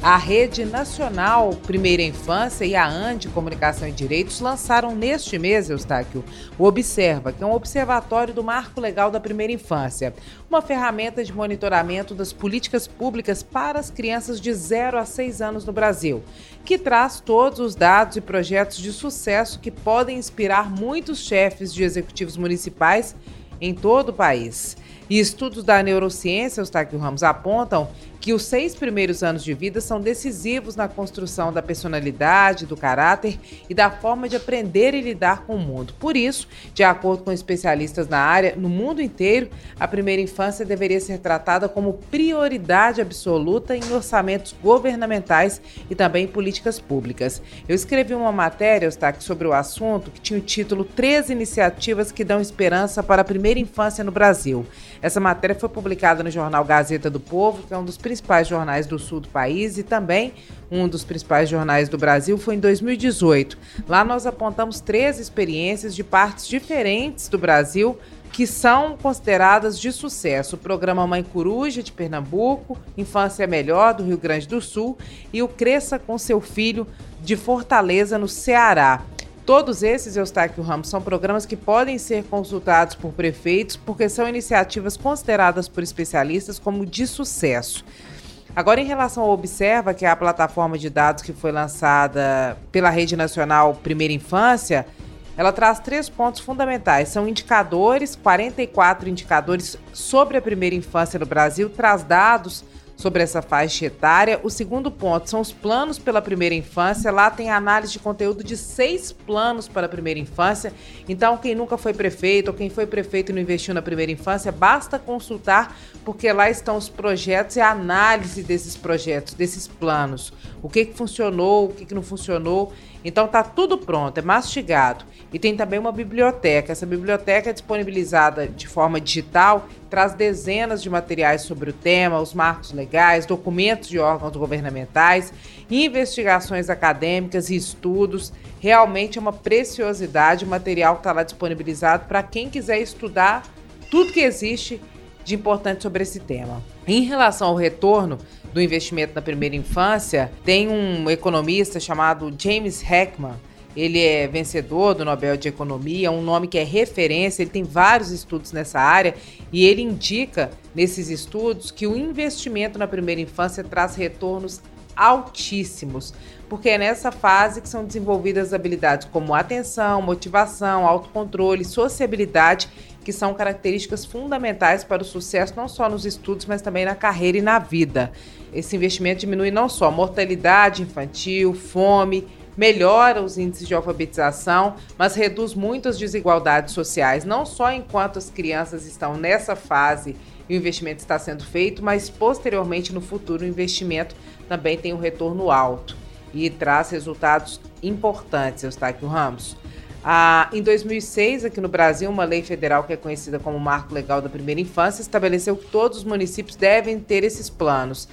A Rede Nacional Primeira Infância e a ANDE Comunicação e Direitos lançaram neste mês, Eustáquio, o Observa, que é um observatório do marco legal da primeira infância, uma ferramenta de monitoramento das políticas públicas para as crianças de 0 a 6 anos no Brasil, que traz todos os dados e projetos de sucesso que podem inspirar muitos chefes de executivos municipais em todo o país. E estudos da neurociência, Eustáquio Ramos, apontam que os seis primeiros anos de vida são decisivos na construção da personalidade, do caráter e da forma de aprender e lidar com o mundo. Por isso, de acordo com especialistas na área, no mundo inteiro, a primeira infância deveria ser tratada como prioridade absoluta em orçamentos governamentais e também políticas públicas. Eu escrevi uma matéria, Eustáquio, sobre o assunto que tinha o título Três iniciativas que dão esperança para a primeira infância no Brasil. Essa matéria foi publicada no jornal Gazeta do Povo, que é um dos principais jornais do sul do país e também um dos principais jornais do Brasil, foi em 2018. Lá nós apontamos três experiências de partes diferentes do Brasil que são consideradas de sucesso. O programa Mãe Coruja, de Pernambuco, Infância Melhor, do Rio Grande do Sul, e o Cresça com Seu Filho, de Fortaleza, no Ceará. Todos esses, Eustáquio Ramos, são programas que podem ser consultados por prefeitos porque são iniciativas consideradas por especialistas como de sucesso. Agora, em relação ao Observa, que é a plataforma de dados que foi lançada pela Rede Nacional Primeira Infância, ela traz três pontos fundamentais. São indicadores, 44 indicadores sobre a primeira infância no Brasil, traz dados sobre essa faixa etária. O segundo ponto são os planos pela primeira infância. Lá tem análise de conteúdo de seis planos para a primeira infância. Então, quem nunca foi prefeito ou quem foi prefeito e não investiu na primeira infância, basta consultar, porque lá estão os projetos e a análise desses projetos, desses planos. O que, que funcionou, o que, que não funcionou. Então tá tudo pronto, é mastigado. E tem também uma biblioteca. Essa biblioteca é disponibilizada de forma digital, traz dezenas de materiais sobre o tema, os marcos legais, documentos de órgãos governamentais, investigações acadêmicas e estudos. Realmente é uma preciosidade o material que está lá disponibilizado para quem quiser estudar tudo que existe de importante sobre esse tema. Em relação ao retorno do investimento na primeira infância, tem um economista chamado James Heckman. Ele é vencedor do Nobel de Economia, um nome que é referência, ele tem vários estudos nessa área e ele indica nesses estudos que o investimento na primeira infância traz retornos altíssimos, porque é nessa fase que são desenvolvidas habilidades como atenção, motivação, autocontrole, sociabilidade, que são características fundamentais para o sucesso não só nos estudos, mas também na carreira e na vida. Esse investimento diminui não só mortalidade infantil, fome, melhora os índices de alfabetização, mas reduz muito as desigualdades sociais, não só enquanto as crianças estão nessa fase e o investimento está sendo feito, mas posteriormente no futuro o investimento também tem um retorno alto e traz resultados importantes, Eustáquio Ramos. Ah, em 2006, aqui no Brasil, uma lei federal que é conhecida como Marco Legal da Primeira Infância estabeleceu que todos os municípios devem ter esses planos.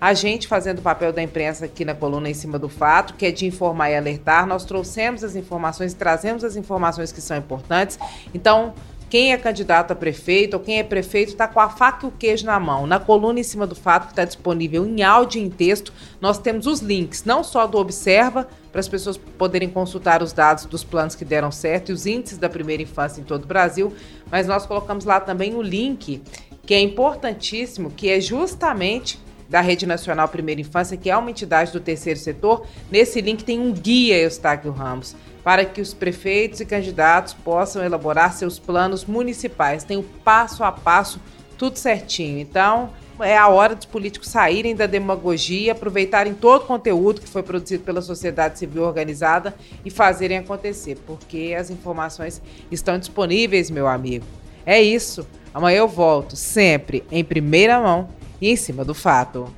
A gente fazendo o papel da imprensa aqui na coluna em cima do fato, que é de informar e alertar, nós trouxemos as informações, trazemos as informações que são importantes. Então, quem é candidato a prefeito ou quem é prefeito está com a faca e o queijo na mão. Na coluna em cima do fato, que está disponível em áudio e em texto, nós temos os links, não só do Observa, para as pessoas poderem consultar os dados dos planos que deram certo e os índices da primeira infância em todo o Brasil, mas nós colocamos lá também o link, que é importantíssimo, que é justamente da Rede Nacional Primeira Infância, que é uma entidade do terceiro setor. Nesse link tem um guia, Eustáquio Ramos, para que os prefeitos e candidatos possam elaborar seus planos municipais. Tem o passo a passo, tudo certinho. Então, é a hora dos políticos saírem da demagogia, aproveitarem todo o conteúdo que foi produzido pela sociedade civil organizada e fazerem acontecer, porque as informações estão disponíveis, meu amigo. É isso. Amanhã eu volto, sempre em primeira mão e em cima do fato.